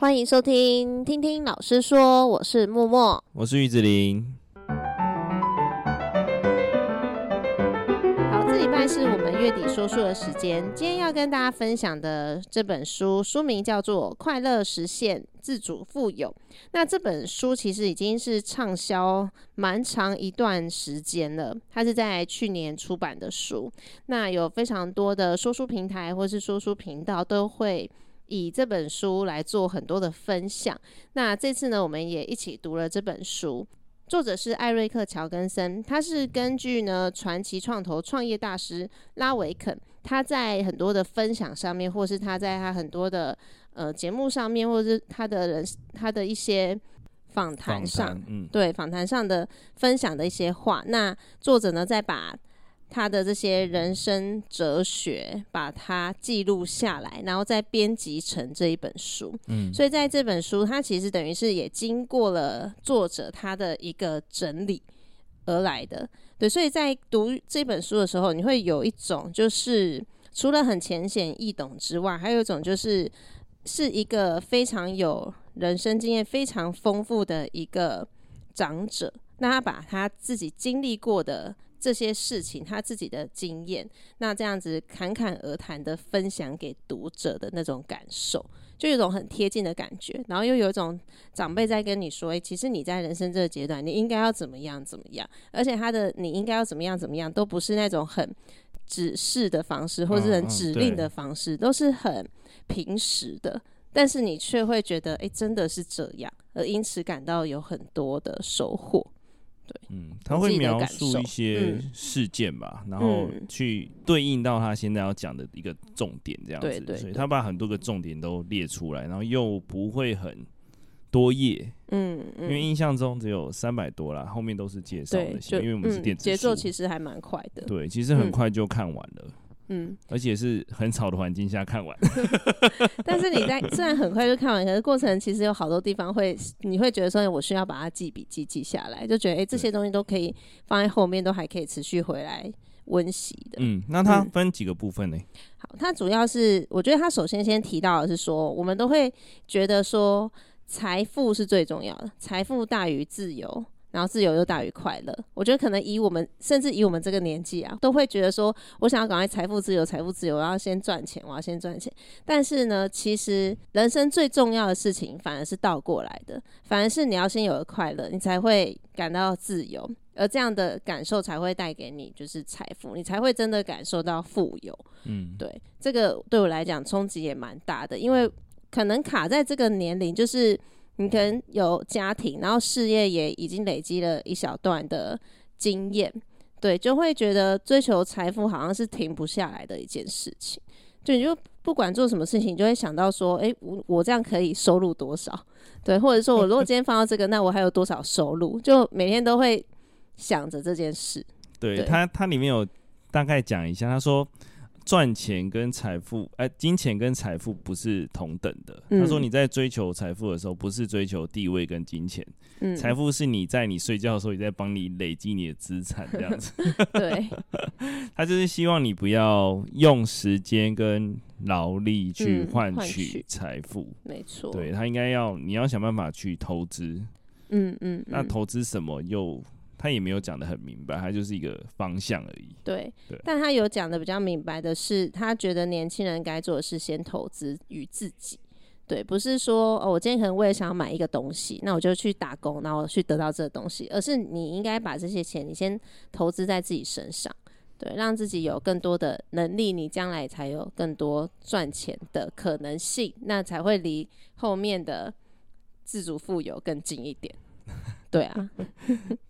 欢迎收听，听听老师说，我是默默，我是玉子陵。好，这礼拜是我们月底说书的时间。今天要跟大家分享的这本书，书名叫做《快乐实现自主富有》。那这本书其实已经是畅销蛮长一段时间了，它是在去年出版的书。那有非常多的说书平台或是说书频道都会。以这本书来做很多的分享。那这次呢，我们也一起读了这本书。作者是艾瑞克·乔根森，他是根据呢传奇创投创业大师拉维肯，他在很多的分享上面，或是他在他很多的呃节目上面，或者是他的人他的一些访谈上，嗯，对访谈上的分享的一些话。那作者呢，再把他的这些人生哲学，把它记录下来，然后再编辑成这一本书。嗯，所以在这本书，它其实等于是也经过了作者他的一个整理而来的。对，所以在读这本书的时候，你会有一种就是除了很浅显易懂之外，还有一种就是是一个非常有人生经验、非常丰富的一个长者，那他把他自己经历过的。这些事情，他自己的经验，那这样子侃侃而谈的分享给读者的那种感受，就有一种很贴近的感觉，然后又有一种长辈在跟你说，欸，其实你在人生这个阶段，你应该要怎么样怎么样，而且他的你应该要怎么样怎么样，都不是那种很指示的方式，或是很指令的方式，都是很平实的，但是你却会觉得，欸，真的是这样，而因此感到有很多的收获。对，嗯，他会描述一些事件吧，嗯、然后去对应到他现在要讲的一个重点，这样子。所以他把很多个重点都列出来，然后又不会很多页，嗯，嗯，因为印象中只有三百多啦，后面都是介绍的，因为我们是电子书，节奏其实还蛮快的。对，其实很快就看完了。嗯嗯，而且是很吵的环境下看完，但是你在虽然很快就看完，可是过程其实有好多地方会，你会觉得说，我需要把它记笔记记下来，就觉得哎、欸，这些东西都可以放在后面，都还可以持续回来温习的。嗯，那它分几个部分呢？嗯、好，它主要是我觉得它首先先提到的是说，我们都会觉得说，财富是最重要的，财富大于自由。然后自由又大于快乐，我觉得可能以我们，甚至以我们这个年纪啊，都会觉得说，我想要赶快财富自由，财富自由，我要先赚钱，我要先赚钱。但是呢，其实人生最重要的事情反而是倒过来的，反而是你要先有了快乐，你才会感到自由，而这样的感受才会带给你就是财富，你才会真的感受到富有。嗯，对，这个对我来讲冲击也蛮大的，因为可能卡在这个年龄就是。你可能有家庭，然后事业也已经累积了一小段的经验，对，就会觉得追求财富好像是停不下来的一件事情。就你就不管做什么事情，你就会想到说，哎、欸，我我这样可以收入多少？对，或者说我如果今天放到这个，那我还有多少收入？就每天都会想着这件事。对，对他，他里面有大概讲一下，他说。赚钱跟财富，哎、欸，金钱跟财富不是同等的。嗯、他说你在追求财富的时候，不是追求地位跟金钱，财、嗯、富是你在你睡觉的时候，也在帮你累积你的资产，这样子。对，他就是希望你不要用时间跟劳力去换取财富。没错，对，他应该要，你要想办法去投资。嗯嗯，嗯，那投资什么又？他也没有讲的很明白，他就是一个方向而已。对，对，但他有讲的比较明白的是，他觉得年轻人该做的是先投资于自己。对，不是说哦，我今天可能为了想要买一个东西，那我就去打工，然后去得到这个东西，而是你应该把这些钱，你先投资在自己身上，对，让自己有更多的能力，你将来才有更多赚钱的可能性，那才会离后面的自主富有更近一点。对啊，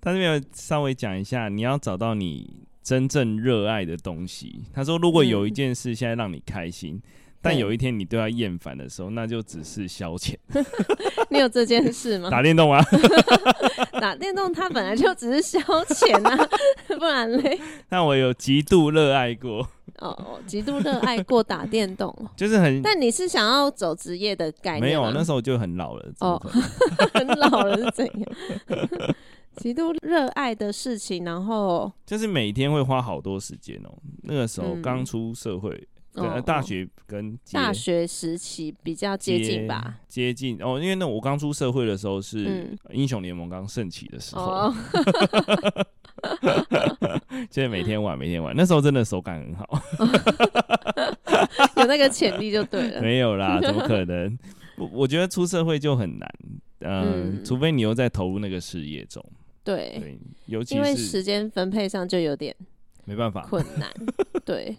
他这边有稍微讲一下，你要找到你真正热爱的东西。他说，如果有一件事现在让你开心，嗯、但有一天你对他厌烦的时候，那就只是消遣。你有这件事吗？打电动啊，打电动，它本来就只是消遣啊，不然嘞？但我有极度热爱过。哦，极度热爱过打电动，就是很。但你是想要走职业的概念？没有，那时候就很老了。哦，很老了是怎样？极度热爱的事情，然后就是每天会花好多时间哦。那个时候刚出社会，大学跟大学时期比较接近吧，接，近哦，因为那我刚出社会的时候是嗯英雄联盟刚盛起的时候，哦，现在每天玩，每天玩，那时候真的手感很好，有那个潜力就对了。没有啦，怎么可 能？我我觉得出社会就很难，呃、嗯，除非你又在投入那个事业中，对，对，尤其是因为时间分配上就有点没办法困难，对。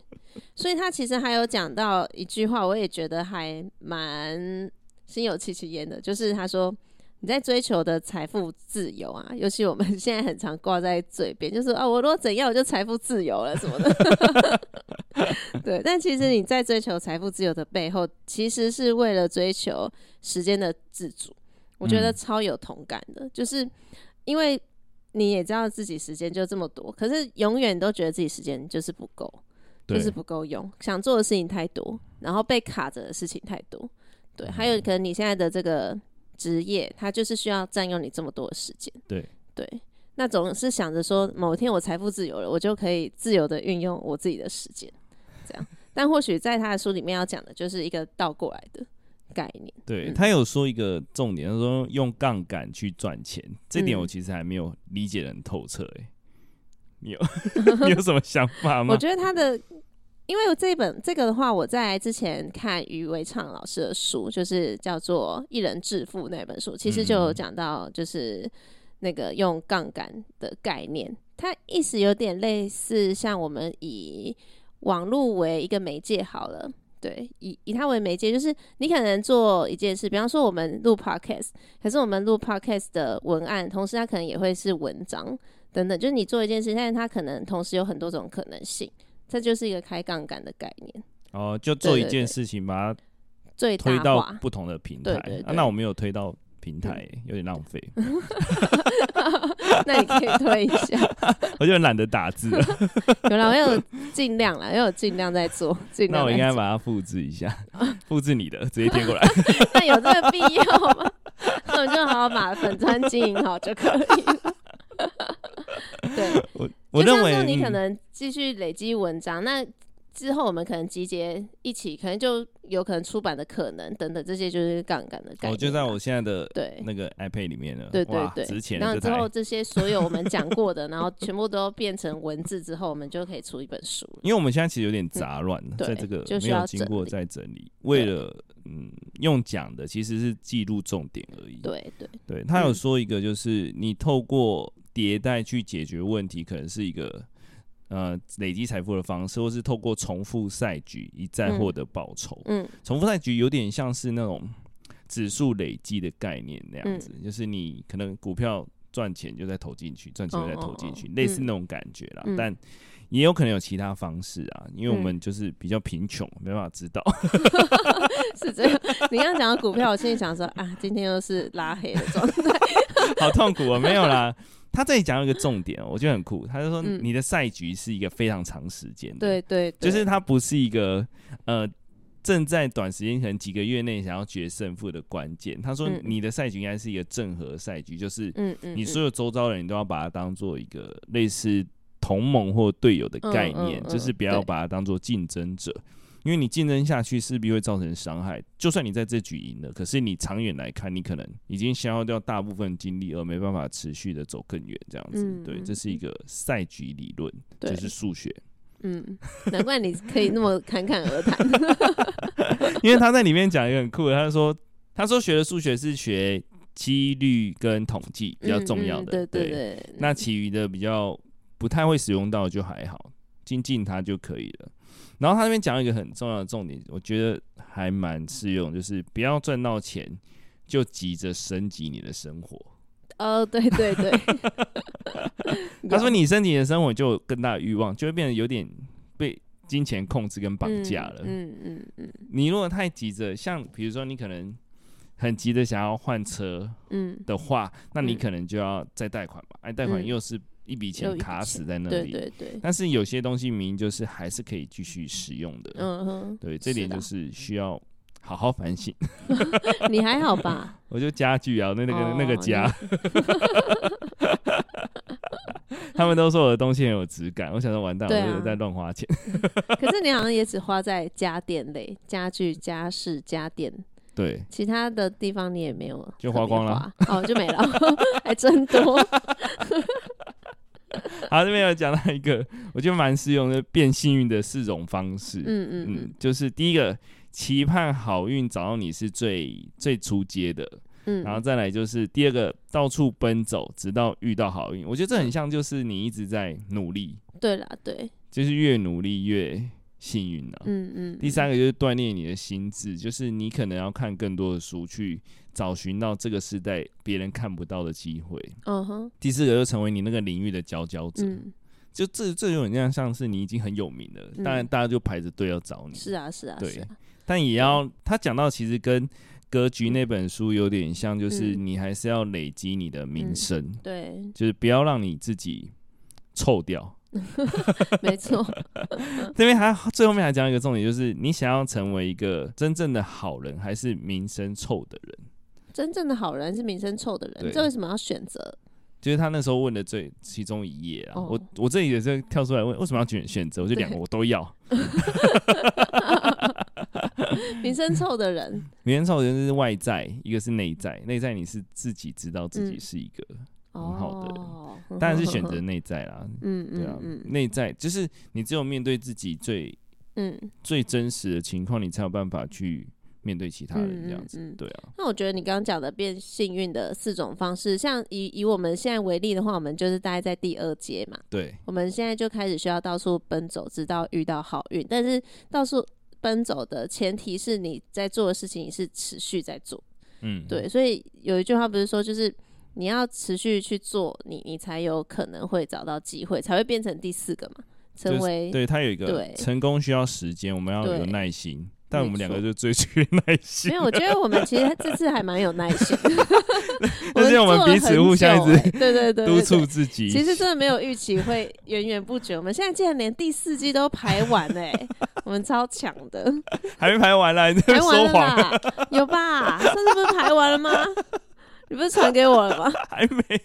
所以他其实还有讲到一句话，我也觉得还蛮心有戚戚焉的，就是他说你在追求的财富自由啊，尤其我们现在很常挂在嘴边，就是啊，我如果怎样我就财富自由了什么的。对，但其实你在追求财富自由的背后，其实是为了追求时间的自主。我觉得超有同感的，嗯、就是因为你也知道自己时间就这么多，可是永远都觉得自己时间就是不够。就是不够用，想做的事情太多，然后被卡着的事情太多，对，还有可能你现在的这个职业，它就是需要占用你这么多的时间，对。对，那总是想着说，某一天我财富自由了，我就可以自由的运用我自己的时间，这样。但或许在他的书里面要讲的就是一个倒过来的概念。对，他有说一个重点，他说用杠杆去赚钱，这点我其实还没有理解的很透彻，哎，你有 你有什么想法吗？我觉得他的。因为这本这个的话，我在之前看余维畅老师的书，就是叫做《一人致富》那本书，其实就有讲到，就是那个用杠杆的概念，它意思有点类似，像我们以网络为一个媒介好了，对，以以它为媒介，就是你可能做一件事，比方说我们录 podcast，可是我们录 podcast 的文案，同时它可能也会是文章等等，就是你做一件事，但是它可能同时有很多种可能性。这就是一个开杠杆的概念哦，就做一件事情，把它最推到不同的平台。那我没有推到平台，有点浪费。那你可以推一下。我就懒得打字了。有啦，我有尽量啦，因为我尽量在做。尽量。那我应该把它复制一下，复制你的，直接贴过来。那有这个必要吗？那我就好好把粉砖经营好就可以了。对，我我认为你可能继续累积文章，嗯、那之后我们可能集结一起，可能就有可能出版的可能等等，这些就是杠杆的概念。我就在我现在的对那个 iPad 里面了，对对对，值钱。然后之后这些所有我们讲过的，然后全部都变成文字之后，我们就可以出一本书。因为我们现在其实有点杂乱、嗯，在这个没有经过再整理，为了嗯用讲的其实是记录重点而已。对对对，他有说一个就是你透过。迭代去解决问题，可能是一个呃累积财富的方式，或是透过重复赛局一再获得报酬。嗯，嗯重复赛局有点像是那种指数累积的概念那样子，嗯，就是你可能股票赚钱就再投进去，赚钱就再投进去，哦哦哦，类似那种感觉啦。嗯，但也有可能有其他方式啊，因为我们就是比较贫穷，没办法知道。是这样。你刚刚讲到股票，我心里想说啊，今天又是拉黑的状态，好痛苦啊！没有啦。他这里讲一个重点，我觉得很酷。他就说，你的赛局是一个非常长时间的，嗯，对对，就是它不是一个呃正在短时间可能几个月内想要决胜负的关键。他说，你的赛局应该是一个正和赛局，就是你所有周遭的人都要把它当做一个类似同盟或队友的概念，就是不要把它当做竞争者。因为你竞争下去势必会造成伤害，就算你在这局赢了，可是你长远来看，你可能已经消耗掉大部分精力，而没办法持续的走更远。这样子，嗯，对，这是一个赛局理论，就是数学。嗯，难怪你可以那么侃侃而谈。因为他在里面讲一个很酷的，他说，他说学的数学是学几率跟统计比较重要的，嗯嗯，对对对，对，那其余的比较不太会使用到就还好，精进它就可以了。然后他那边讲一个很重要的重点，我觉得还蛮适用，就是不要赚到钱就急着升级你的生活。哦，对对对。他说你升级你的生活就有更大的欲望，就会变得有点被金钱控制跟绑架了。嗯嗯嗯，嗯。你如果太急着，像比如说你可能很急着想要换车，嗯的话，那你可能就要再贷款吧，哎，贷款又是。一笔钱卡死在那里，对对对。但是有些东西明明就是还是可以继续使用的，嗯哼。对，这点就是需要好好反省。你还好吧？我就家具啊，那那个、哦、那个家。他们都说我的东西很有质感，我想说完蛋，我就在乱花钱。可是你好像也只花在家电类、家具、家饰、家电，对，其他的地方你也没有，就花光了，哦，就没了，还真多。好，这边有讲到一个，我觉得蛮适用的变幸运的四种方式。嗯嗯嗯，嗯，就是第一个，期盼好运找到你是最最初阶的。嗯，然后再来就是第二个，到处奔走，直到遇到好运。我觉得这很像，就是你一直在努力。对啦，对，就是越努力越幸运啊。嗯嗯。第三个就是锻炼你的心智，就是你可能要看更多的书，去找寻到这个时代别人看不到的机会。嗯哼。第四个就成为你那个领域的佼佼者。嗯。就这这有点像像是你已经很有名了，当然大家就排着队要找你。是啊是啊。对。但也要他讲到，其实跟。格局那本书有点像，就是你还是要累积你的名声，嗯，对，就是不要让你自己臭掉。没错。这边还最后面还讲一个重点，就是你想要成为一个真正的好人，还是名声臭的人？真正的好人是名声臭的人，这为什么要选择？就是他那时候问的最其中一页啊，哦、我我这里也是跳出来问，为什么要选选择？我就两个我都要。名声臭的人，名声臭的人是外在，一个是内在。内在你是自己知道自己是一个很好的人，嗯、当然是选择内在啦。嗯对啊，内、嗯、在就是你只有面对自己最嗯最真实的情况，你才有办法去。面对其他人这样子，嗯嗯嗯、对啊。那我觉得你刚刚讲的变幸运的四种方式，像以以我们现在为例的话，我们就是大概在第二阶嘛。对。我们现在就开始需要到处奔走，直到遇到好运。但是到处奔走的前提是你在做的事情你是持续在做。嗯。对，所以有一句话不是说，就是你要持续去做，你你才有可能会找到机会，才会变成第四个嘛。成为、就是、对，它有一个对成功需要时间，我们要有耐心。但我们两个就最缺耐心。没有，我觉得我们其实这次还蛮有耐心的。但是我们彼此互相一直对对对督促自己。其实真的没有预期会源源不绝。我们现在竟然连第四季都排完哎，我们超强的。还没排完啦，你在说谎？有吧？上次不是排完了吗？你不是传给我了吗？还没，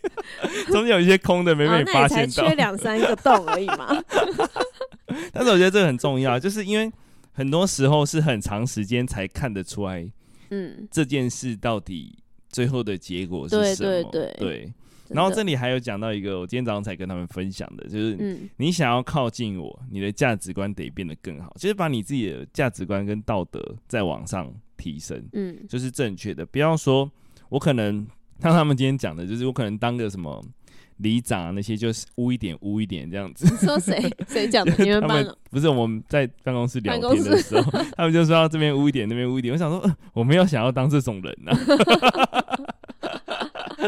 中间有一些空的没被你发现到。才缺两三个洞而已嘛。但是我觉得这个很重要，就是因为。很多时候是很长时间才看得出来，嗯，这件事到底最后的结果是什么？对对对，对。然后这里还有讲到一个，我今天早上才跟他们分享的，就是你想要靠近我，你的价值观得变得更好，就是把你自己的价值观跟道德再往上提升，嗯，就是正确的。不要说我可能像他们今天讲的，就是我可能当个什么。里长那些就是污一点污一点这样子。你说谁 谁讲的？你们班不是我们在办公室聊天的时候，他们就说要这边污一点，那边污一点。我想说，呃、我没有想要当这种人呐、啊。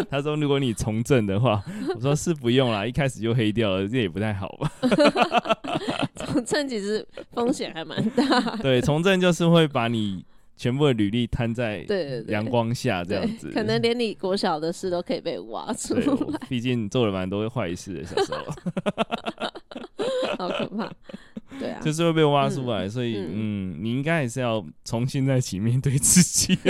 他说，如果你从政的话，我说是不用啦，一开始就黑掉了，这也不太好吧。从政其实风险还蛮大。对，从政就是会把你。全部的履历摊在阳光下，这样子，可能连你国小的事都可以被挖出来。毕竟做了蛮多坏事的，小时候，好可怕。对啊，就是会被挖出来，嗯、所以嗯，嗯，你应该还是要重新再起面对自己。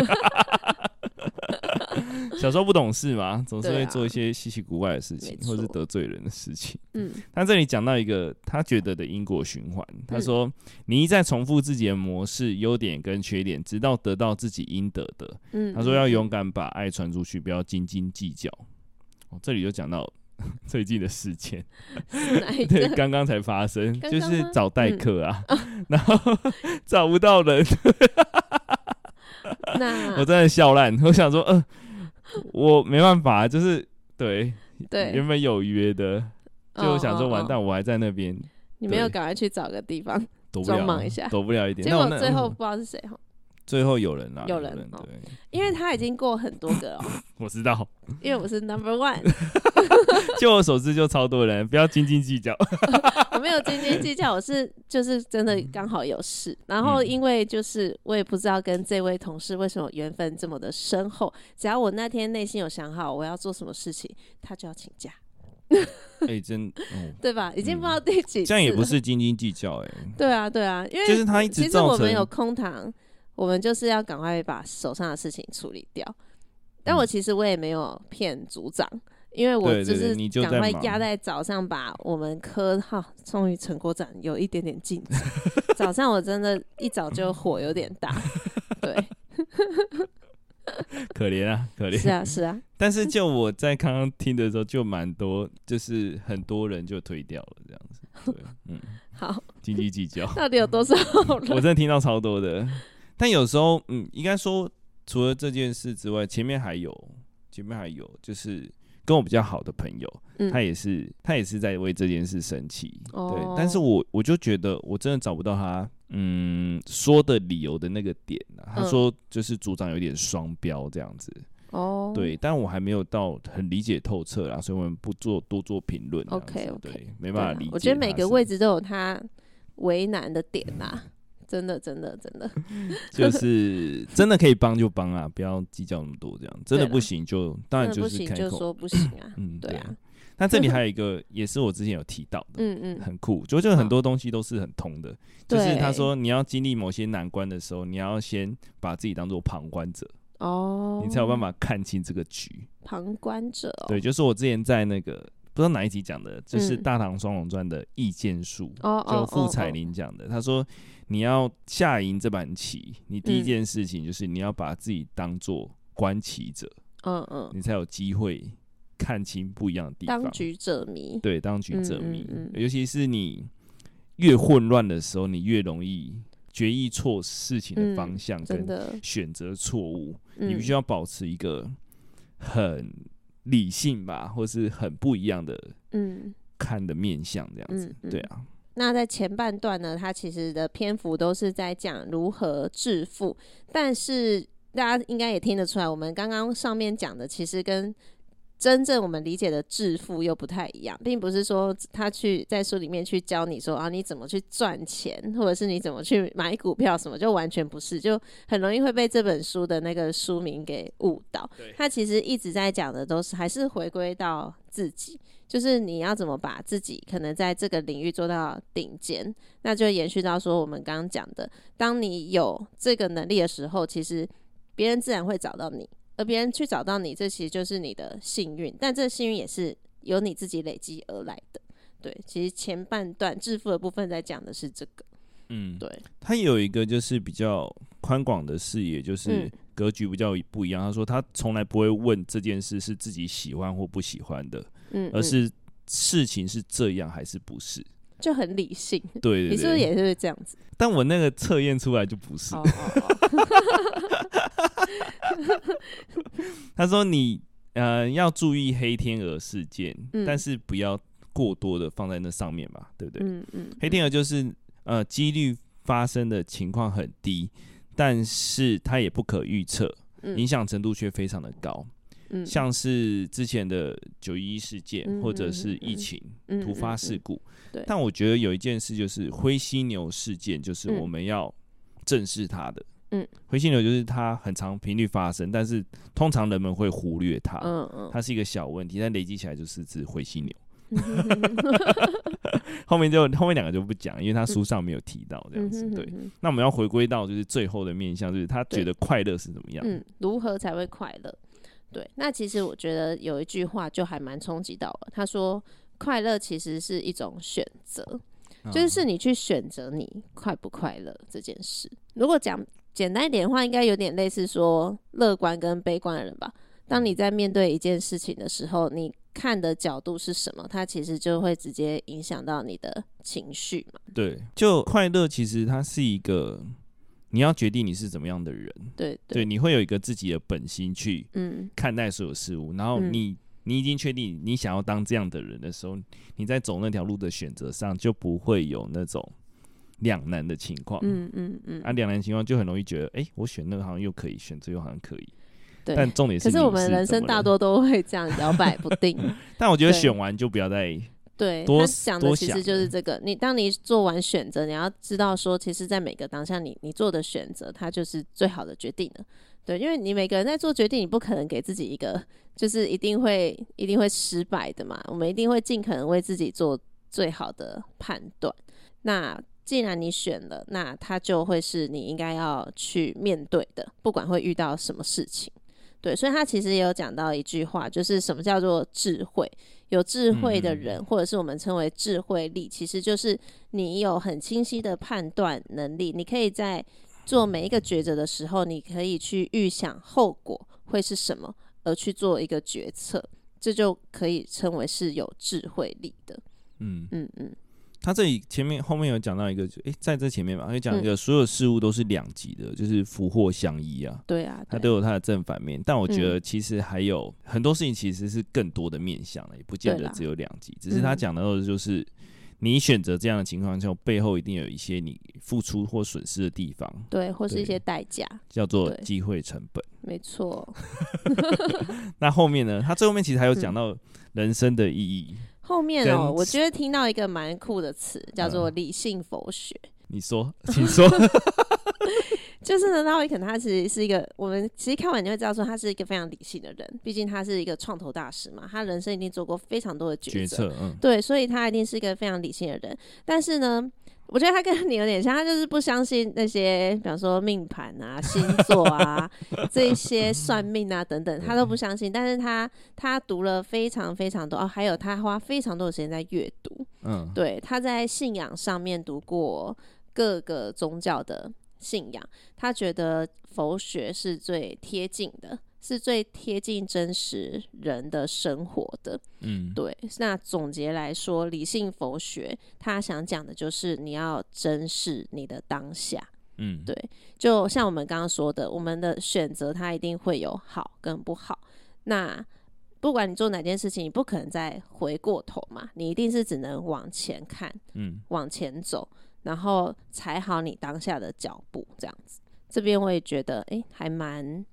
小时候不懂事嘛，总是会做一些稀奇古怪的事情，啊、或是得罪人的事情。嗯，他这里讲到一个他觉得的因果循环。他说：“嗯、你一再重复自己的模式、优点跟缺点，直到得到自己应得的。”嗯，他说要勇敢把爱传出去，不要斤斤计较。哦，这里就讲到 最近的事件，对，刚刚才发生，就是找代课啊，嗯、然后找不到人。那我真的笑烂，我想说，嗯、呃。我没办法，就是对对，原本有约的，就想说完蛋，我还在那边。你没有赶快去找个地方装忙一下，躲不了一点。结果最后不知道是谁哈。最后有人啊，有人对，因为他已经过很多个哦。我知道，因为我是 number one。就我所知，就超多人，不要斤斤计较。我没有斤斤计较，我是就是真的刚好有事，然后因为就是我也不知道跟这位同事为什么缘分这么的深厚，只要我那天内心有想好我要做什么事情，他就要请假。哎，真对吧？已经不知道第几次，这样也不是斤斤计较哎。对啊，对啊，因为就是他一直其实我们有空堂。我们就是要赶快把手上的事情处理掉，但我其实我也没有骗组长，因为我就是赶快压在早上，把我们科哈终于成果展有一点点进展。早上我真的一早就火有点大，对，可怜啊，可怜。是啊，是啊。但是就我在刚刚听的时候，就蛮多，就是很多人就推掉了这样子。对，嗯，好，斤斤计较。到底有多少？我真的听到超多的。但有时候，嗯，应该说，除了这件事之外，前面还有，前面还有，就是跟我比较好的朋友，嗯、他也是，他也是在为这件事生气。哦、对，但是我我就觉得，我真的找不到他，嗯，说的理由的那个点、啊、他说，就是组长有点双标这样子。哦、嗯，对，但我还没有到很理解透彻啦，所以我们不做多做评论。OK OK，对，没办法理解。我觉得每个位置都有他为难的点呐、啊。真的，真的，真的，就是真的可以帮就帮啊，不要计较那么多，这样真的不行就当然就是开口就说不行啊，嗯，对啊。那这里还有一个也是我之前有提到的，嗯嗯，很酷，就就很多东西都是很通的，就是他说你要经历某些难关的时候，你要先把自己当做旁观者哦，你才有办法看清这个局。旁观者，对，就是我之前在那个。不知道哪一集讲的，就是《大唐双龙传》的意见术，就傅彩玲讲的。他说，你要下赢这盘棋，你第一件事情就是你要把自己当做观棋者，嗯嗯，你才有机会看清不一样的地方。当局者迷，对，当局者迷。尤其是你越混乱的时候，你越容易决议错事情的方向，跟选择错误。你必须要保持一个很。理性吧，或是很不一样的，嗯，看的面相这样子，嗯嗯、对啊。那在前半段呢，它其实的篇幅都是在讲如何致富，但是大家应该也听得出来，我们刚刚上面讲的其实跟。真正我们理解的致富又不太一样，并不是说他去在书里面去教你说啊，你怎么去赚钱，或者是你怎么去买股票什么，就完全不是，就很容易会被这本书的那个书名给误导。他其实一直在讲的都是还是回归到自己，就是你要怎么把自己可能在这个领域做到顶尖，那就延续到说我们刚刚讲的，当你有这个能力的时候，其实别人自然会找到你。而别人去找到你，这其实就是你的幸运，但这幸运也是由你自己累积而来的。对，其实前半段致富的部分在讲的是这个。嗯，对。他有一个就是比较宽广的视野，就是格局比较不一样。他说他从来不会问这件事是自己喜欢或不喜欢的，嗯，而是事情是这样还是不是，就很理性。对，你是不是也是这样子？但我那个测验出来就不是。Oh, oh, oh. 他说：“你呃要注意黑天鹅事件，嗯、但是不要过多的放在那上面吧，对不对？嗯嗯、黑天鹅就是呃几率发生的情况很低，但是它也不可预测，嗯、影响程度却非常的高。嗯、像是之前的九一一事件，嗯、或者是疫情、嗯、突发事故。对，但我觉得有一件事就是灰犀牛事件，就是我们要正视它的。”嗯，灰犀牛就是它很长频率发生，但是通常人们会忽略它。嗯嗯，它是一个小问题，但累积起来就是只灰犀牛。后面就后面两个就不讲，因为他书上没有提到这样子。对，那我们要回归到就是最后的面向，就是他觉得快乐是怎么样？嗯，如何才会快乐？对，那其实我觉得有一句话就还蛮冲击到了。他说，快乐其实是一种选择，就是你去选择你快不快乐这件事。如果讲。简单一点的话，应该有点类似说乐观跟悲观的人吧。当你在面对一件事情的时候，你看的角度是什么，它其实就会直接影响到你的情绪嘛。对，就快乐其实它是一个你要决定你是怎么样的人。对对，对，你会有一个自己的本心去嗯看待所有事物，嗯、然后你你已经确定你想要当这样的人的时候，你在走那条路的选择上就不会有那种。两难的情况，嗯嗯嗯，啊，两难情况就很容易觉得，哎、欸，我选那个好像又可以，选这个又好像可以，对。但重点是，可是我们人生大多都会这样摇摆不定。但我觉得选完就不要再对，多想的其实就是这个。你当你做完选择，你要知道说，其实，在每个当下你，你你做的选择，它就是最好的决定了。对，因为你每个人在做决定，你不可能给自己一个就是一定会一定会失败的嘛。我们一定会尽可能为自己做最好的判断。那既然你选了，那它就会是你应该要去面对的，不管会遇到什么事情。对，所以他其实也有讲到一句话，就是什么叫做智慧？有智慧的人，嗯、或者是我们称为智慧力，其实就是你有很清晰的判断能力，你可以在做每一个抉择的时候，你可以去预想后果会是什么，而去做一个决策，这就可以称为是有智慧力的。嗯嗯嗯。他这里前面后面有讲到一个，诶、欸，在这前面嘛，他讲一个所有事物都是两极的，嗯、就是福祸相依啊。对啊，它都有它的正反面，但我觉得其实还有很多事情其实是更多的面向的，也不见得只有两极。只是他讲的就是你选择这样的情况下，背后一定有一些你付出或损失的地方，对，或是一些代价，叫做机会成本。没错。那后面呢？他最后面其实还有讲到人生的意义。后面哦，我觉得听到一个蛮酷的词，叫做理性佛学。嗯、你说，请说。就是呢，那威肯他其实是一个，我们其实看完你会知道说他是一个非常理性的人，毕竟他是一个创投大师嘛，他人生一定做过非常多的决策，决策嗯、对，所以他一定是一个非常理性的人。但是呢。我觉得他跟你有点像，他就是不相信那些，比方说命盘啊、星座啊 这些算命啊等等，他都不相信。但是他他读了非常非常多哦，还有他花非常多的时间在阅读。嗯，对，他在信仰上面读过各个宗教的信仰，他觉得佛学是最贴近的。是最贴近真实人的生活的，嗯，对。那总结来说，理性佛学他想讲的就是你要珍视你的当下，嗯，对。就像我们刚刚说的，我们的选择它一定会有好跟不好。那不管你做哪件事情，你不可能再回过头嘛，你一定是只能往前看，嗯，往前走，然后踩好你当下的脚步，这样子。这边我也觉得，哎、欸，还蛮。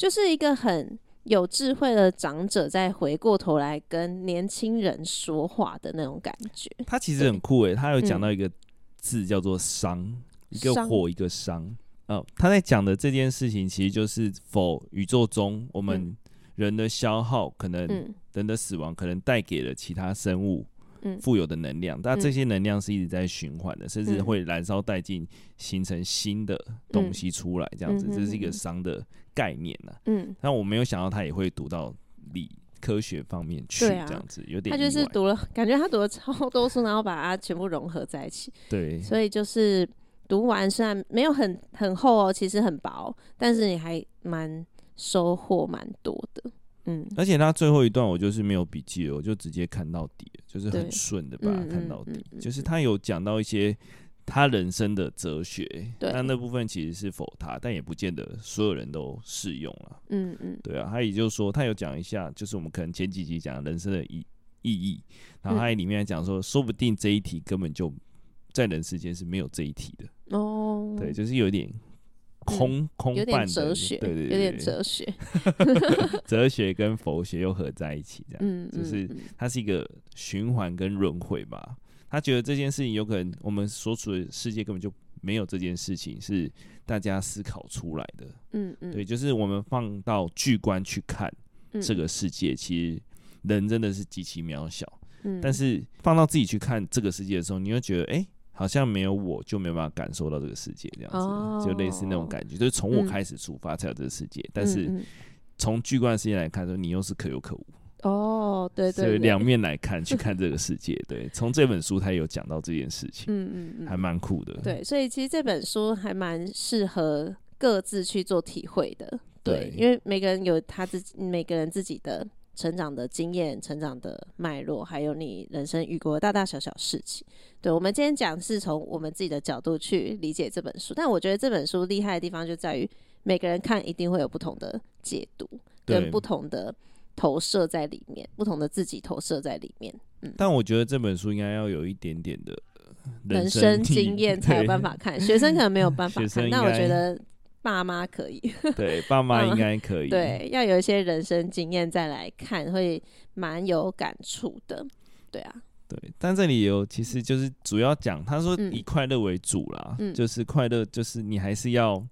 就是一个很有智慧的长者，在回过头来跟年轻人说话的那种感觉。他其实很酷诶，他有讲到一个字叫做“伤”，嗯、一个火，一个伤。哦，他在讲的这件事情，其实就是否宇宙中我们人的消耗，可能人的死亡，可能带给了其他生物。富有的能量，但这些能量是一直在循环的，嗯、甚至会燃烧殆尽，形成新的东西出来，这样子，嗯、这是一个熵的概念呢、啊。嗯，但我没有想到他也会读到理科学方面去，这样子、啊、有点。他就是读了，感觉他读了超多书，然后把它全部融合在一起。对，所以就是读完虽然没有很很厚哦，其实很薄，但是你还蛮收获蛮多的。嗯，而且他最后一段我就是没有笔记了，我就直接看到底了，就是很顺的把它看到底。就是他有讲到一些他人生的哲学，但那部分其实是否他，但也不见得所有人都适用了。嗯嗯，对啊，他也就是说，他有讲一下，就是我们可能前几集讲人生的意意义，然后他里面讲说，说不定这一题根本就在人世间是没有这一题的。哦，对，就是有点。空空半的，哲学，对对对，有点哲学，哲学跟佛学又合在一起，这样，嗯，就是它是一个循环跟轮回吧。他觉得这件事情有可能，我们所处的世界根本就没有这件事情，是大家思考出来的。嗯嗯，对，就是我们放到巨观去看这个世界，其实人真的是极其渺小。嗯，但是放到自己去看这个世界的时候，你会觉得，哎。好像没有我就没有办法感受到这个世界这样子，哦、就类似那种感觉，就是从我开始出发才有这个世界，嗯、但是从巨观的世界来看，说你又是可有可无。哦，对对，对，两面来看去看这个世界，对，从这本书他有讲到这件事情，嗯嗯嗯，还蛮酷的。对，所以其实这本书还蛮适合各自去做体会的，对，对因为每个人有他自己，每个人自己的。成长的经验、成长的脉络，还有你人生遇过的大大小小事情。对，我们今天讲是从我们自己的角度去理解这本书，但我觉得这本书厉害的地方就在于每个人看一定会有不同的解读，跟不同的投射在里面，不同的自己投射在里面。嗯，但我觉得这本书应该要有一点点的人生经验才有办法看，学生可能没有办法看，那我觉得。爸妈可以，对，爸妈应该可以，对，要有一些人生经验再来看，会蛮有感触的，对啊，对，但这里有其实就是主要讲，他说以快乐为主啦，嗯、就是快乐，就是你还是要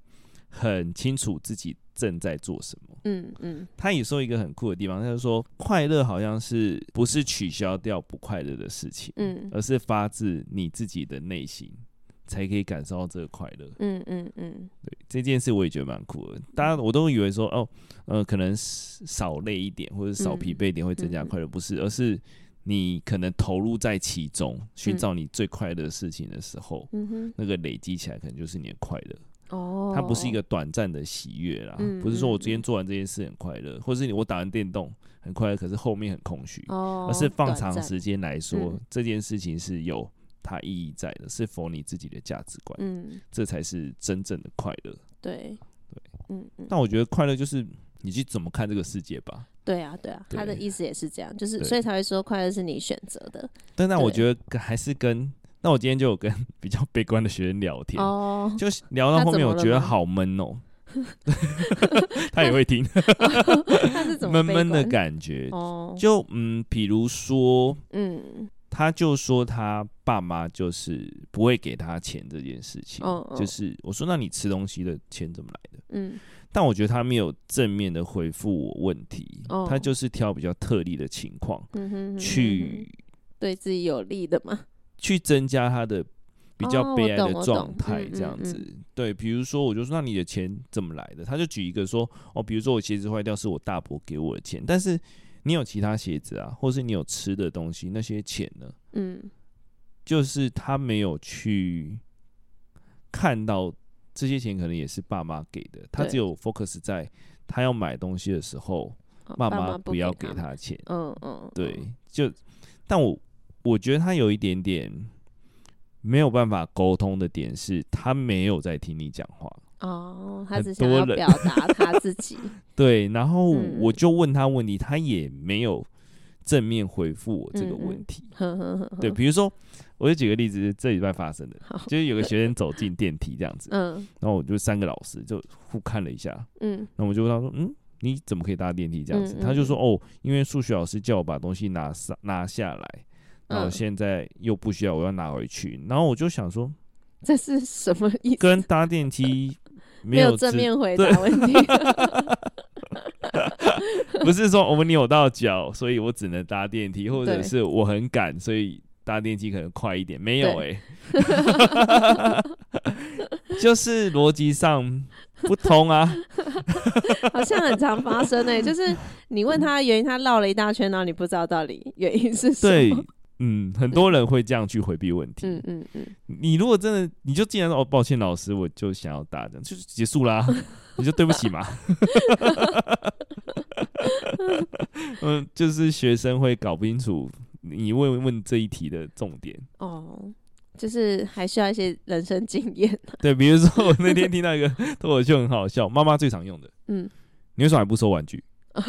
很清楚自己正在做什么，嗯嗯，他也说一个很酷的地方，他就说快乐好像是不是取消掉不快乐的事情，嗯，而是发自你自己的内心。才可以感受到这个快乐。嗯嗯嗯，对这件事我也觉得蛮酷的。大家我都以为说哦，呃，可能少累一点或者少疲惫一点会增加快乐，嗯、不是，而是你可能投入在其中，寻找你最快乐的事情的时候，嗯，那个累积起来可能就是你的快乐。哦，它不是一个短暂的喜悦啦，嗯、不是说我今天做完这件事很快乐，或是你我打完电动很快乐，可是后面很空虚，哦，而是放长时间来说，嗯、这件事情是有。它意义在的，是否你自己的价值观，嗯，这才是真正的快乐。对，对，嗯嗯。但我觉得快乐就是你去怎么看这个世界吧。对啊，对啊，他的意思也是这样，就是所以才会说快乐是你选择的。但那我觉得还是跟那我今天就有跟 比较悲观的学生聊天，哦，就聊到后面我觉得好闷哦。他也会听，他是怎么闷闷的感觉？哦，就嗯，比如说，嗯。他就说他爸妈就是不会给他钱这件事情，oh, oh. 就是我说那你吃东西的钱怎么来的？嗯，但我觉得他没有正面的回复我问题，oh. 他就是挑比较特例的情况去对自己有利的嘛，去增加他的比较悲哀的状态，这样子。Oh, 对，比如说我就说那你的钱怎么来的？他就举一个说哦，比如说我鞋子坏掉是我大伯给我的钱，但是。你有其他鞋子啊，或是你有吃的东西，那些钱呢？嗯，就是他没有去看到这些钱，可能也是爸妈给的。他只有 focus 在他要买东西的时候，爸妈不要给他钱。嗯嗯，对，就但我我觉得他有一点点没有办法沟通的点是，他没有在听你讲话。哦，他只想要表达 他自己。对，然后我就问他问题，嗯、他也没有正面回复我这个问题。嗯嗯呵呵呵对，比如说，我就举个例子，这礼拜发生的，就是有个学生走进电梯这样子，嗯，然后我就三个老师就互看了一下，嗯，那我就问他说，嗯，你怎么可以搭电梯这样子？嗯嗯他就说，哦，因为数学老师叫我把东西拿上拿下来，然后现在又不需要，我要拿回去，然后我就想说，这是什么意思？跟搭电梯。没有正面回答问题，不是说我们扭到脚，所以我只能搭电梯，或者是我很赶，所以搭电梯可能快一点。没有哎、欸，就是逻辑上不通啊，好像很常发生哎、欸，就是你问他原因，他绕了一大圈，然后你不知道到底原因是什么。对。嗯，很多人会这样去回避问题。嗯嗯嗯，你如果真的，你就既然哦，抱歉老师，我就想要答这样，就结束啦，你就对不起嘛。嗯，就是学生会搞不清楚你问问这一题的重点。哦，就是还需要一些人生经验。对，比如说我那天听到一个脱口秀很好笑，妈妈最常用的，嗯，你为什么还不收玩具？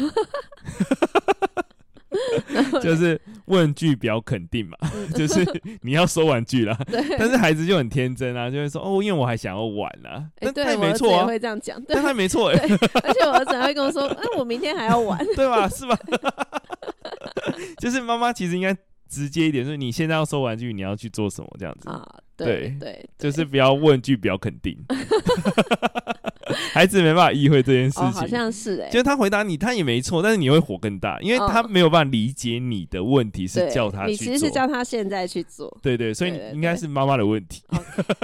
就是问句比较肯定嘛，就是你要收玩具啦。但是孩子就很天真啊，就会说哦，因为我还想要玩啊。但他也没错啊，会这样讲，但他没错哎。而且我儿子还会跟我说，哎，我明天还要玩，对吧？是吧？就是妈妈其实应该直接一点，说你现在要收玩具，你要去做什么这样子啊？对对，就是不要问句比较肯定。孩子没办法意会这件事情，哦、好像是哎、欸，就是他回答你，他也没错，但是你会火更大，因为他没有办法理解你的问题是叫他去做，你其实是叫他现在去做，对，对对，所以应该是妈妈的问题。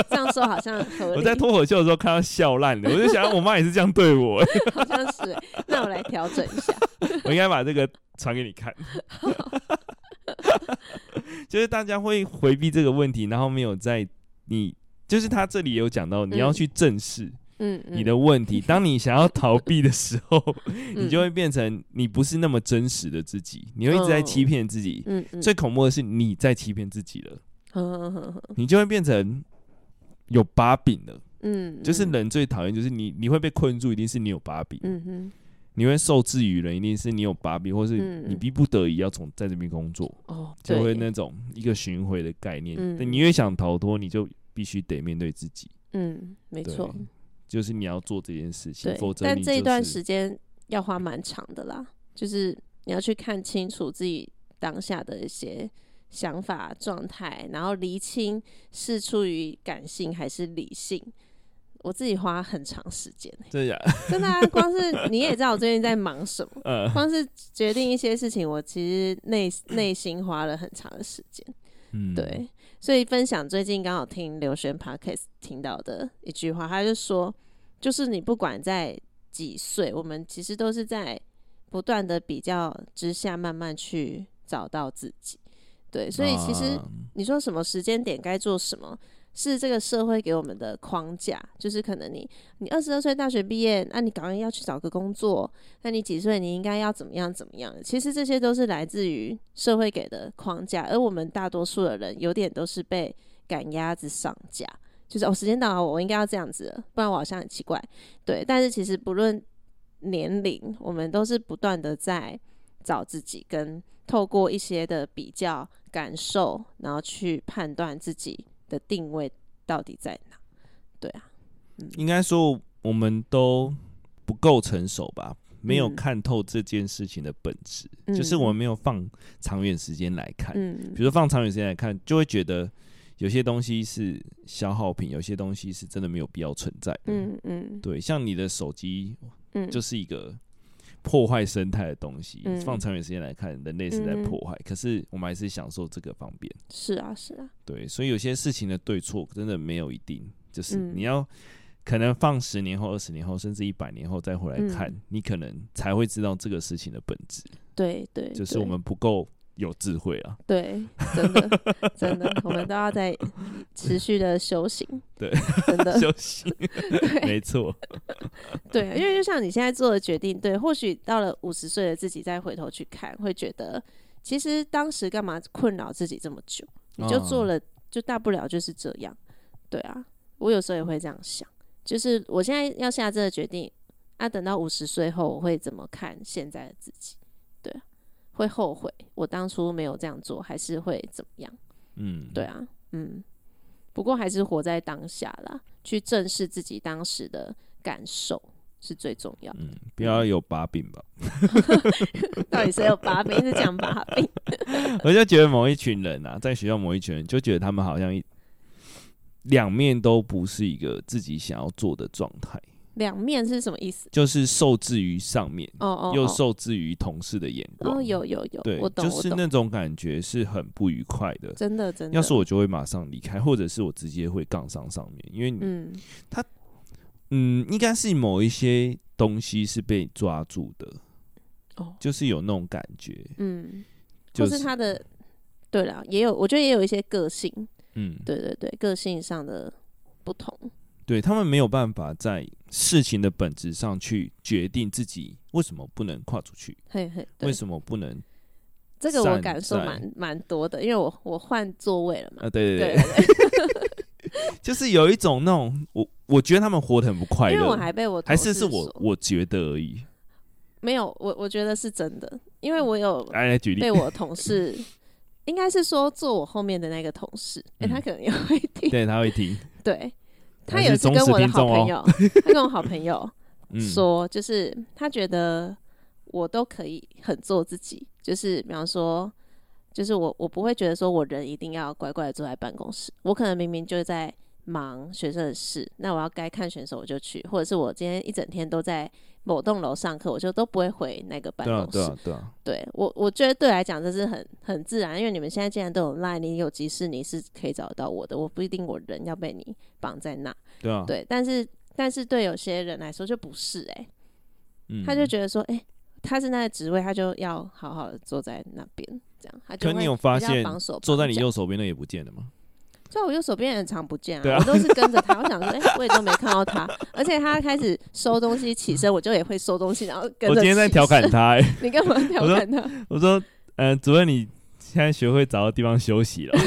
这样说好像合理。我在脱口秀的时候看到笑烂了，我就想，我妈也是这样对我，好像是、欸。那我来调整一下，我应该把这个传给你看。就是大家会回避这个问题，然后没有在你，就是他这里有讲到，你要去正视。嗯嗯，你的问题，当你想要逃避的时候，你就会变成你不是那么真实的自己，你会一直在欺骗自己。嗯，最恐怖的是你在欺骗自己了。你就会变成有把柄了。嗯，就是人最讨厌就是你，你会被困住，一定是你有把柄。嗯哼，你会受制于人，一定是你有把柄，或是你逼不得已要从在这边工作。哦，就会那种一个巡回的概念。嗯，你越想逃脱，你就必须得面对自己。嗯，没错。就是你要做这件事情，对否则、就是、但这一段时间要花蛮长的啦。就是你要去看清楚自己当下的一些想法状态，然后厘清是出于感性还是理性。我自己花很长时间、欸，真的，真的啊！光是你也知道我最近在忙什么，呃、光是决定一些事情，我其实内内心花了很长的时间。嗯，对。所以分享最近刚好听刘轩 Podcast 听到的一句话，他就说，就是你不管在几岁，我们其实都是在不断的比较之下，慢慢去找到自己。对，所以其实你说什么时间点该做什么？是这个社会给我们的框架，就是可能你你二十二岁大学毕业，那、你赶快要去找个工作，那你几岁你应该要怎么样怎么样？其实这些都是来自于社会给的框架，而我们大多数的人有点都是被赶鸭子上架，就是哦，时间到了，我应该要这样子，不然我好像很奇怪。对，但是其实不论年龄，我们都是不断的在找自己，跟透过一些的比较感受，然后去判断自己。的定位到底在哪？对啊，嗯、应该说我们都不够成熟吧，没有看透这件事情的本质，嗯、就是我们没有放长远时间来看。嗯，比如说放长远时间来看，就会觉得有些东西是消耗品，有些东西是真的没有必要存在的。嗯嗯，对，像你的手机，嗯，就是一个。破坏生态的东西，嗯、放长远时间来看，人类是在破坏。嗯、可是我们还是享受这个方便。是啊，是啊。对，所以有些事情的对错真的没有一定，就是你要可能放十年后、二十年后，甚至一百年后再回来看，嗯、你可能才会知道这个事情的本质。对对，就是我们不够。有智慧啊！对，真的，真的，我们都要在持续的修行。对，真的 修行，对没错。对，因为就像你现在做的决定，对，或许到了五十岁的自己再回头去看，会觉得其实当时干嘛困扰自己这么久？你就做了，就大不了就是这样。对啊，我有时候也会这样想，就是我现在要下这个决定，啊，等到五十岁后，我会怎么看现在的自己？会后悔，我当初没有这样做，还是会怎么样？嗯，对啊，嗯，不过还是活在当下啦，去正视自己当时的感受是最重要的。嗯，不要有把柄吧？到底谁有把柄？是讲把柄？我就觉得某一群人啊，在学校某一群人，就觉得他们好像一两面都不是一个自己想要做的状态。两面是什么意思？就是受制于上面，哦哦，又受制于同事的眼光。哦，有有有，对，我懂，就是那种感觉是很不愉快的。真的真的，要是我就会马上离开，或者是我直接会杠上上面，因为你，嗯，他，嗯，应该是某一些东西是被抓住的，哦，就是有那种感觉，嗯，就是他的，对了，也有，我觉得也有一些个性，嗯，对对对，个性上的不同。对，他们没有办法在事情的本质上去决定自己为什么不能跨出去，嘿嘿，为什么不能？这个我感受蛮蛮多的，因为我我换座位了嘛。啊，对对对，就是有一种那种我我觉得他们活得很不快乐，因为我还被我还是是我我觉得而已，没有我我觉得是真的，因为我有被我同事 应该是说坐我后面的那个同事，哎，他可能也会听，对他会听，对。他有一次跟我的好朋友，他跟我好朋友 说，就是他觉得我都可以很做自己，就是比方说，就是我我不会觉得说我人一定要乖乖的坐在办公室，我可能明明就在忙学生的事，那我要该看选手我就去，或者是我今天一整天都在某栋楼上课，我就都不会回那个办公室。对啊，对啊，对啊。对我我觉得对来讲这是很很自然，因为你们现在既然都有 Line，你有急事你是可以找到我的，我不一定我人要被你绑在那。对啊。对，但是但是对有些人来说就不是哎、欸，嗯、他就觉得说，哎、欸，他是那个职位，他就要好好的坐在那边，这样。他就可你有发现坐在你右手边的也不见了吗？在我右手边很常不见啊，啊我都是跟着他。我想说，哎、欸，我也都没看到他。而且他开始收东西起身，我就也会收东西，然后跟着。我今天在调侃他、欸，你干嘛调侃他？我说，嗯、呃，主任，你现在学会找到地方休息了。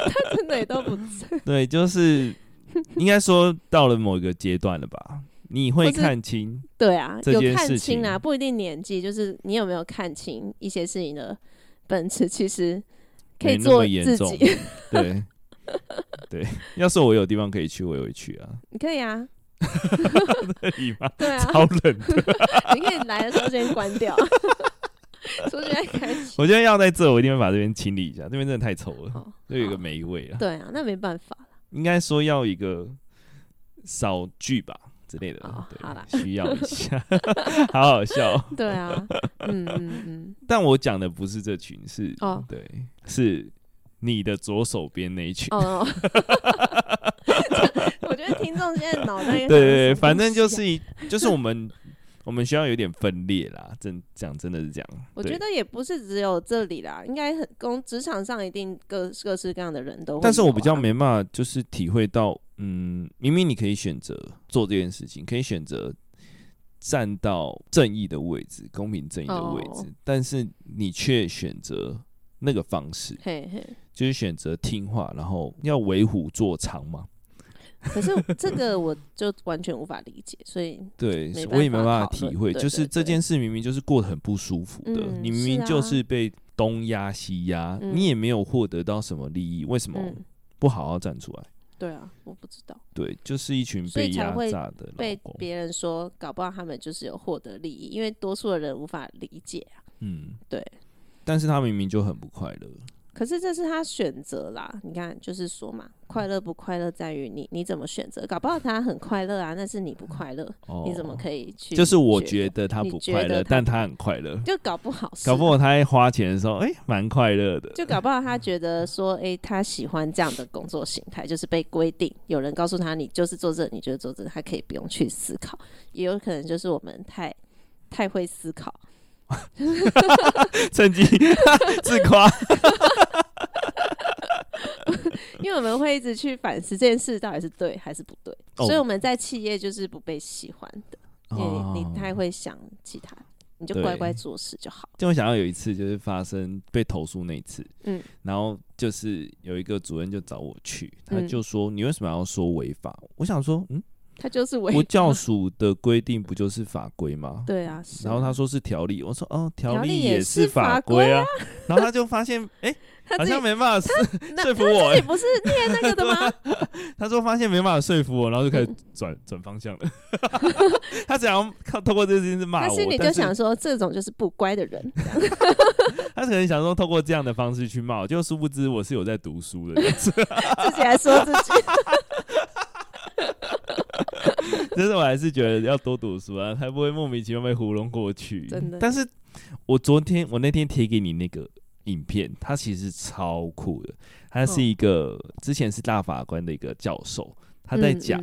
他真的也都不在。对，就是应该说到了某一个阶段了吧？你会看清？对啊，有看清啊，不一定年纪，就是你有没有看清一些事情的。本质其实可以做自己，对对。要是我有地方可以去，我也会去啊。你 可以啊，可以吗？对啊，超冷的。你可以来的时候先关掉，出去再开始。我觉得要在这，我一定会把这边清理一下，这边真的太臭了，就有一个霉味啊。对啊，那没办法了。应该说要一个扫具吧之类的，好啦，需要一下，好好笑。对啊，嗯嗯嗯。但我讲的不是这群，是哦，对，是你的左手边那一群。哦，我觉得听众现在脑袋对对对，反正就是一，就是我们。我们学校有点分裂啦，真讲真的是这样。我觉得也不是只有这里啦，应该很工职场上一定各各式各样的人都、啊。但是我比较没办法，就是体会到，嗯，明明你可以选择做这件事情，可以选择站到正义的位置、公平正义的位置，哦、但是你却选择那个方式，嘿嘿，就是选择听话，然后要为虎作伥嘛。可是这个我就完全无法理解，所以 对我也没办法体会。就是这件事明明就是过得很不舒服的，嗯、你明明就是被东压西压，嗯、你也没有获得到什么利益，为什么不好好站出来？对啊，我不知道。对，就是一群被压榨的，被别人说搞不好他们就是有获得利益，因为多数的人无法理解啊。嗯，对。但是他明明就很不快乐。可是这是他选择啦，你看，就是说嘛，快乐不快乐在于你你怎么选择，搞不好他很快乐啊，那是你不快乐，哦、你怎么可以去？就是我觉得他不快乐，但他很快乐，就搞不好，搞不好他花钱的时候，哎、欸，蛮快乐的，就搞不好他觉得说，哎、欸，他喜欢这样的工作形态，就是被规定，有人告诉他你就是做这，你就是做这，他可以不用去思考，也有可能就是我们太太会思考，趁机 自夸。因为我们会一直去反思这件事到底是对还是不对，哦、所以我们在企业就是不被喜欢的，因为你，你太会想其他，你就乖乖做事就好。就我想到有一次就是发生被投诉那一次，嗯，然后就是有一个主任就找我去，他就说，你为什么要说违法？我想说，嗯。他就是违，不教署的规定不就是法规吗？对啊，然后他说是条例，我说哦，条例也是法规啊。然后他就发现，哎，好像没办法说服我。你不是 念那个的吗？他说发现没办法说服我，然后就开始转转方向了。他只要靠透过这件事情骂我，他心里就想说这种就是不乖的人。他可能想说透过这样的方式去骂，就殊不知我是有在读书的，自己还说自己。但是我还是觉得要多读书啊，才不会莫名其妙被糊弄过去。真的。但是我昨天我那天贴给你那个影片，它其实超酷的。他是一个之前是大法官的一个教授，他在讲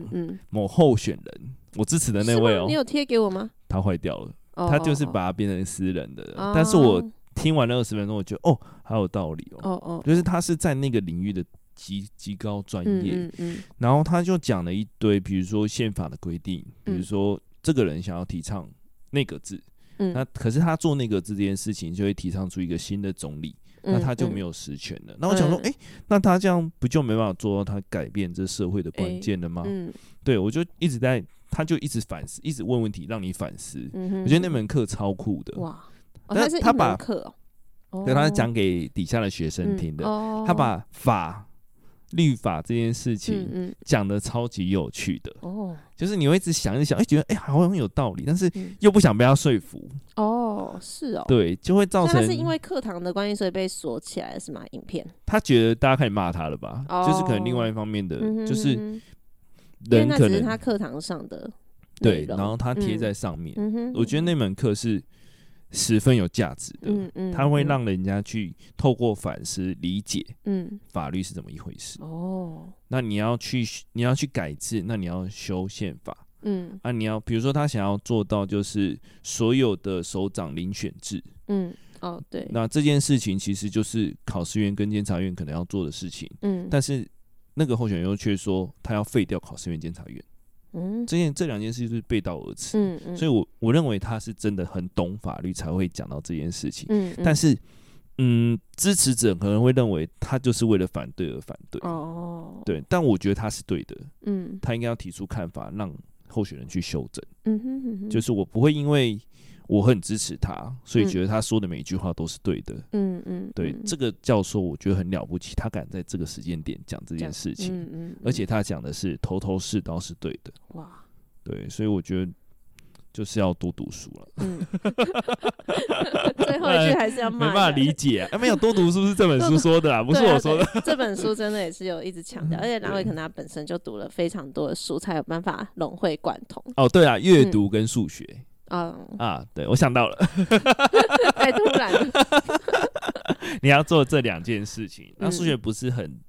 某候选人，我支持的那位哦。你有贴给我吗？他坏掉了，他就是把它变成私人的。但是我听完了二十分钟，我觉得哦，好有道理哦。哦哦，就是他是在那个领域的。极极高专业，嗯嗯。嗯、然后他就讲了一堆，比如说宪法的规定，比如说这个人想要提倡那个字，嗯、那可是他做内阁制这件事情，就会提倡出一个新的总理，嗯、那他就没有实权了。那、嗯、我想说，哎、欸，那他这样不就没办法做到他改变这社会的关键了吗？欸嗯、对，我就一直在，他就一直反思，一直问问题，让你反思。嗯、我觉得那门课超酷的，哇！但是他把课，哦，对，他讲给底下的学生听的，嗯哦、他把法。律法这件事情讲的超级有趣的，哦，就是你会一直想一想，哎，觉得哎好像很有道理，但是又不想被他说服。哦，是哦，对，就会造成。他是因为课堂的关系，所以被锁起来是吗？影片？他觉得大家可以骂他了吧？就是可能另外一方面的，就是人可能他课堂上的对，然后他贴在上面。我觉得那门课是。十分有价值的，嗯嗯，它会让人家去透过反思理解，嗯，法律是怎么一回事。哦，那你要去你要去改制，那你要修宪法，嗯，啊，你要比如说他想要做到就是所有的首长遴选制，嗯，哦，对，那这件事情其实就是考试院跟监察院可能要做的事情，嗯，但是那个候选人又却说他要废掉考试院监察院。嗯，这件这两件事就是背道而驰，嗯嗯，所以我我认为他是真的很懂法律才会讲到这件事情，嗯，但是，嗯，支持者可能会认为他就是为了反对而反对，哦，对，但我觉得他是对的，嗯，他应该要提出看法，让候选人去修正，嗯哼，就是我不会因为。我很支持他，所以觉得他说的每一句话都是对的。嗯嗯，对，这个教授我觉得很了不起，他敢在这个时间点讲这件事情，嗯嗯，而且他讲的是头头是道是对的。哇，对，所以我觉得就是要多读书了。嗯，最后一句还是要骂。没办法理解啊，没有多读书是这本书说的啊，不是我说的。这本书真的也是有一直强调，而且南伟可能他本身就读了非常多的书，才有办法融会贯通。哦，对啊，阅读跟数学。嗯啊啊，对，我想到了，太 突然了。你要做这两件事情，那数学不是很。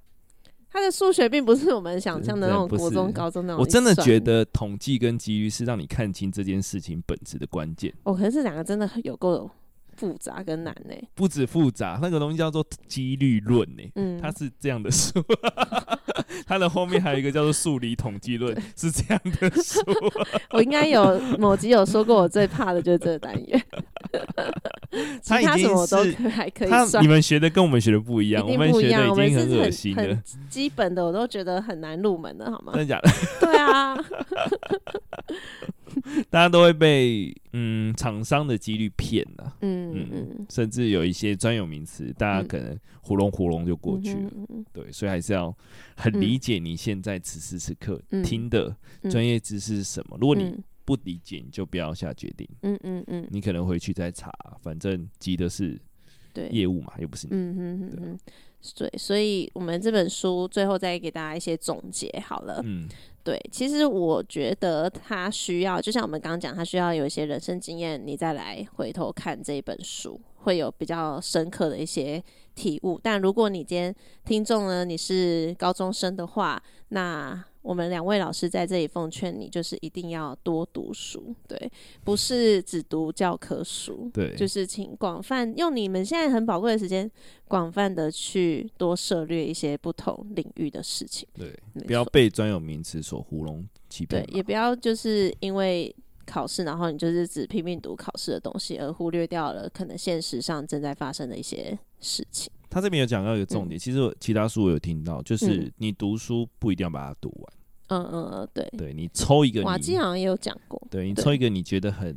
他的数学并不是我们想象的那种国中、高中那种。我真的觉得统计跟几率是让你看清这件事情本质的关键。哦，可是这两个真的有够复杂跟难呢。不止复杂，那个东西叫做几率论呢。嗯，它是这样的书，它的后面还有一个叫做数理统计论，是这样的书。我应该有某集有说过，我最怕的就是这个单元。其他什么都还可以算，你们学的跟我们学的不一样，一一样，我们学的已经很恶心了。基本的我都觉得很难入门的，好吗？真的假的？对啊，大家都会被嗯厂商的几率骗了，嗯嗯嗯，甚至有一些专有名词，大家可能糊弄糊弄就过去了。对，所以还是要很理解你现在此时此刻听的专业知识是什么。如果你不理解你就不要下决定。嗯嗯嗯，你可能回去再查，反正急的是业务嘛，又不是你。嗯嗯嗯嗯，对，所以我们这本书最后再给大家一些总结好了。嗯，对，其实我觉得他需要，就像我们刚刚讲，他需要有一些人生经验，你再来回头看这一本书，会有比较深刻的一些体悟。但如果你今天听众呢，你是高中生的话，那我们两位老师在这里奉劝你，就是一定要多读书，对，不是只读教科书，对，就是请广泛用你们现在很宝贵的时间，广泛的去多涉略一些不同领域的事情，对，不要被专有名词所糊弄欺骗，对，也不要就是因为考试，然后你就是只拼命读考试的东西，而忽略掉了可能现实上正在发生的一些事情。他这边有讲到一个重点，嗯、其实其他书我有听到，就是你读书不一定要把它读完。嗯嗯嗯，对，对你抽一个，瓦基好像也有讲过，对你抽一个你觉得很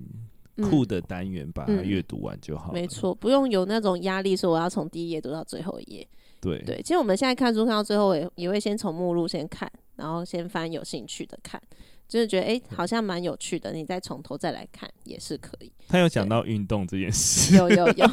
酷的单元，把它阅读完就好。没错，不用有那种压力，说我要从第一页读到最后一页。对对，其实我们现在看书看到最后，也也会先从目录先看，然后先翻有兴趣的看。就是觉得哎、欸，好像蛮有趣的，你再从头再来看也是可以。他有讲到运动这件事，有有有，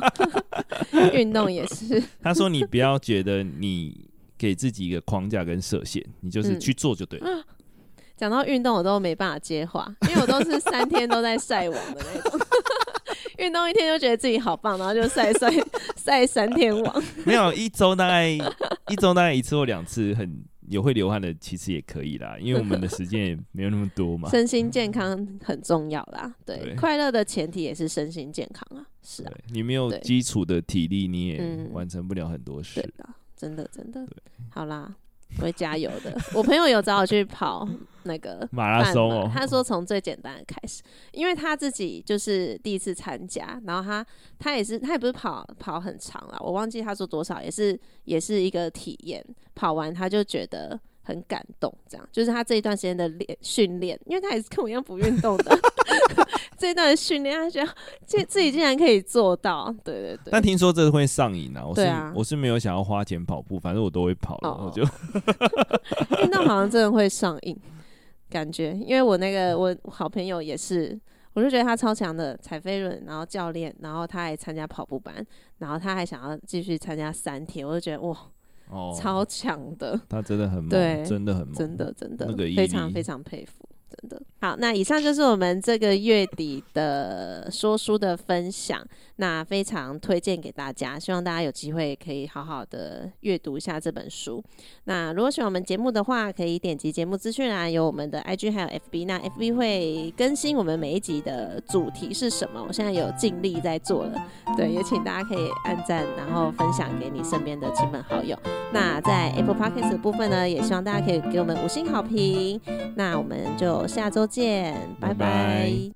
运动也是。他说你不要觉得你给自己一个框架跟设限，你就是去做就对了。讲、嗯、到运动，我都没办法接话，因为我都是三天都在晒网的那种。运动一天就觉得自己好棒，然后就晒晒晒三天网。没有一周大概一周大概一次或两次很。有会流汗的，其实也可以啦，因为我们的时间也没有那么多嘛。身心健康很重要啦，对，对快乐的前提也是身心健康啊，是啊。你没有基础的体力，你也完成不了很多事。对的，真的真的。对，好啦。我会加油的。我朋友有找我去跑那个 马拉松哦，他说从最简单的开始，因为他自己就是第一次参加，然后他他也是他也不是跑跑很长啦，我忘记他说多少，也是也是一个体验。跑完他就觉得。很感动，这样就是他这一段时间的练训练，因为他也是跟我一样不运动的，这一段训练，他觉得自自己竟然可以做到，对对对。但听说这个会上瘾啊，我是啊我是没有想要花钱跑步，反正我都会跑，然后就 运动好像真的会上瘾，感觉，因为我那个我好朋友也是，我就觉得他超强的踩飞轮，然后教练，然后他还参加跑步班，然后他还想要继续参加三天，我就觉得哇。哦，超强的，他真的很猛，对，真的很猛，真的真的，那个非常非常佩服。真的好，那以上就是我们这个月底的说书的分享，那非常推荐给大家，希望大家有机会可以好好的阅读一下这本书。那如果喜欢我们节目的话，可以点击节目资讯栏，有我们的 IG 还有 FB，那 FB 会更新我们每一集的主题是什么，我现在有尽力在做了，对，也请大家可以按赞，然后分享给你身边的亲朋好友。那在 Apple Podcast 的部分呢，也希望大家可以给我们五星好评。那我们就。下周见，拜拜。拜拜。